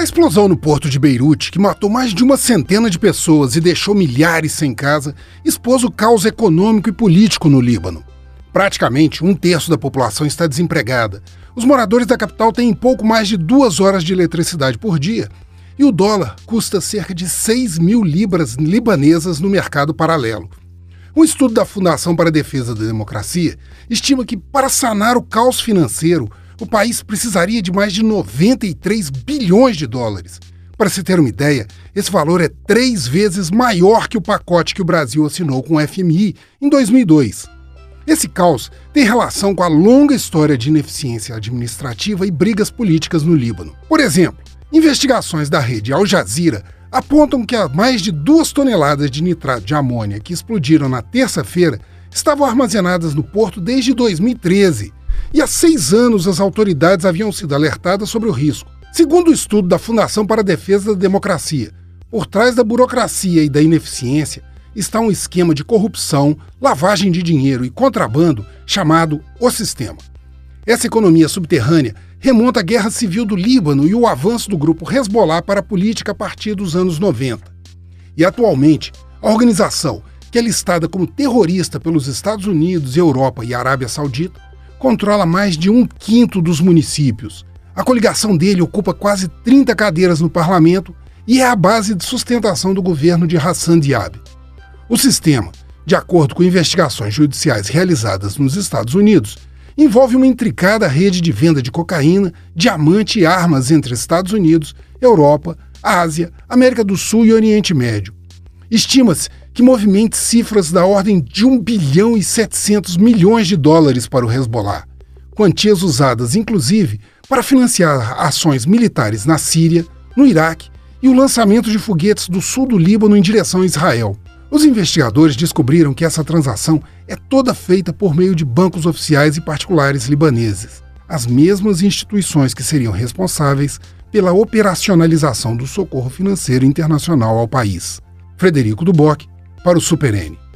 A explosão no porto de Beirute, que matou mais de uma centena de pessoas e deixou milhares sem casa, expôs o caos econômico e político no Líbano. Praticamente um terço da população está desempregada. Os moradores da capital têm pouco mais de duas horas de eletricidade por dia. E o dólar custa cerca de 6 mil libras libanesas no mercado paralelo. Um estudo da Fundação para a Defesa da Democracia estima que, para sanar o caos financeiro, o país precisaria de mais de 93 bilhões de dólares. Para se ter uma ideia, esse valor é três vezes maior que o pacote que o Brasil assinou com o FMI em 2002. Esse caos tem relação com a longa história de ineficiência administrativa e brigas políticas no Líbano. Por exemplo, investigações da rede Al Jazeera apontam que mais de duas toneladas de nitrato de amônia que explodiram na terça-feira estavam armazenadas no porto desde 2013 e há seis anos as autoridades haviam sido alertadas sobre o risco. Segundo o estudo da Fundação para a Defesa da Democracia, por trás da burocracia e da ineficiência está um esquema de corrupção, lavagem de dinheiro e contrabando chamado O Sistema. Essa economia subterrânea remonta à Guerra Civil do Líbano e o avanço do grupo Hezbollah para a política a partir dos anos 90. E atualmente, a organização, que é listada como terrorista pelos Estados Unidos, Europa e Arábia Saudita, controla mais de um quinto dos municípios. A coligação dele ocupa quase 30 cadeiras no parlamento e é a base de sustentação do governo de Hassan Diab. O sistema, de acordo com investigações judiciais realizadas nos Estados Unidos, envolve uma intricada rede de venda de cocaína, diamante e armas entre Estados Unidos, Europa, Ásia, América do Sul e Oriente Médio. Estima-se que movimente cifras da ordem de 1 bilhão e 700 milhões de dólares para o Hezbollah, quantias usadas inclusive para financiar ações militares na Síria, no Iraque e o lançamento de foguetes do sul do Líbano em direção a Israel. Os investigadores descobriram que essa transação é toda feita por meio de bancos oficiais e particulares libaneses, as mesmas instituições que seriam responsáveis pela operacionalização do socorro financeiro internacional ao país. Frederico Duboc, para o Super N.